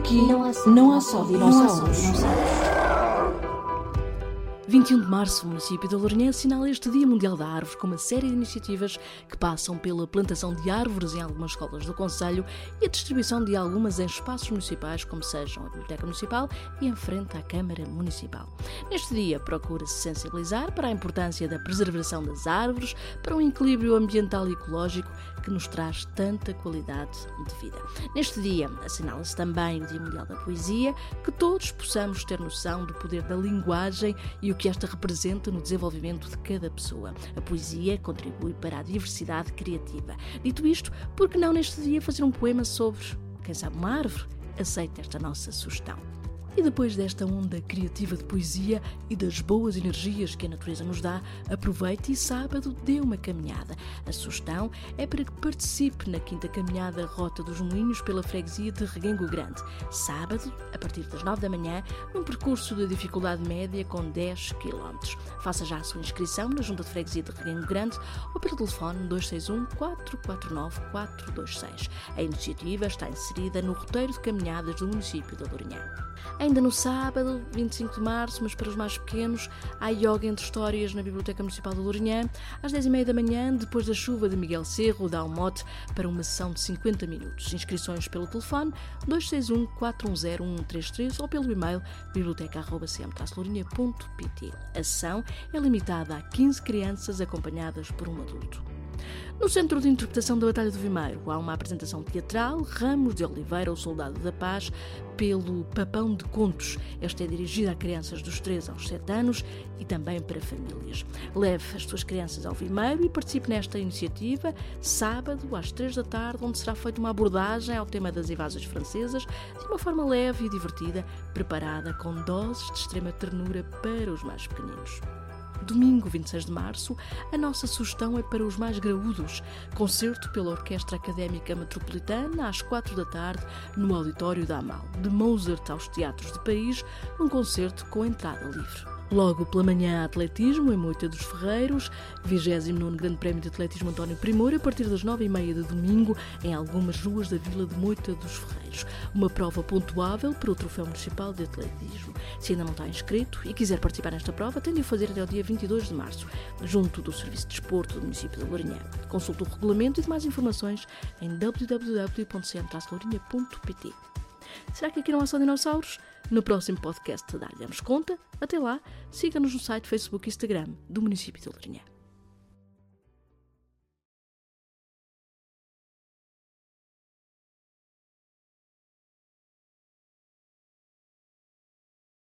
aqui não há só dinossauros. 21 de março, o município de Lourinhã assinala este Dia Mundial da Árvore com uma série de iniciativas que passam pela plantação de árvores em algumas escolas do Conselho e a distribuição de algumas em espaços municipais, como sejam a Biblioteca Municipal e em frente à Câmara Municipal. Neste dia, procura-se sensibilizar para a importância da preservação das árvores, para um equilíbrio ambiental e ecológico que nos traz tanta qualidade de vida. Neste dia, assinala-se também o Dia Mundial da Poesia, que todos possamos ter noção do poder da linguagem e o que esta representa no desenvolvimento de cada pessoa. A poesia contribui para a diversidade criativa. Dito isto, por que não neste dia fazer um poema sobre, quem sabe, uma árvore? Aceita esta nossa sugestão. E depois desta onda criativa de poesia e das boas energias que a natureza nos dá, aproveite e sábado dê uma caminhada. A sugestão é para que participe na quinta caminhada Rota dos Moinhos pela freguesia de Reguengo Grande. Sábado, a partir das 9 da manhã, num percurso de dificuldade média com 10 km. Faça já a sua inscrição na Junta de Freguesia de Reguengo Grande ou pelo telefone 261 449 426. A iniciativa está inserida no roteiro de caminhadas do município de Lourinhã. Ainda no sábado, 25 de março, mas para os mais pequenos, há yoga entre histórias na Biblioteca Municipal de Lourinhã. Às 10h30 da manhã, depois da chuva de Miguel Cerro, dá um mote para uma sessão de 50 minutos. Inscrições pelo telefone 261 410 133 ou pelo e-mail biblioteca.cm.lourinha.pt. A sessão é limitada a 15 crianças acompanhadas por um adulto. No Centro de Interpretação da Batalha do Vimeiro há uma apresentação teatral, Ramos de Oliveira, o Soldado da Paz, pelo Papão de Contos. Esta é dirigida a crianças dos 3 aos 7 anos e também para famílias. Leve as suas crianças ao Vimeiro e participe nesta iniciativa, sábado, às 3 da tarde, onde será feita uma abordagem ao tema das invasões francesas, de uma forma leve e divertida, preparada com doses de extrema ternura para os mais pequeninos. Domingo 26 de março, a nossa sugestão é para os mais graúdos. Concerto pela Orquestra Académica Metropolitana às 4 da tarde no Auditório da Amal, de Mozart aos Teatros de Paris, num concerto com entrada livre. Logo pela manhã, atletismo em Moita dos Ferreiros, 29 Grande Prémio de Atletismo António Primor, a partir das 9h30 de domingo, em algumas ruas da vila de Moita dos Ferreiros. Uma prova pontuável para o Troféu Municipal de Atletismo. Se ainda não está inscrito e quiser participar nesta prova, tem de o fazer até o dia 22 de março, junto do Serviço de Desporto do município de Lourinhã. Consulte o regulamento e demais informações em www.cm.lourinha.pt. Será que aqui não há só dinossauros? No próximo podcast dar-lhe conta. Até lá, siga-nos no site, Facebook e Instagram do município de Lourinhã.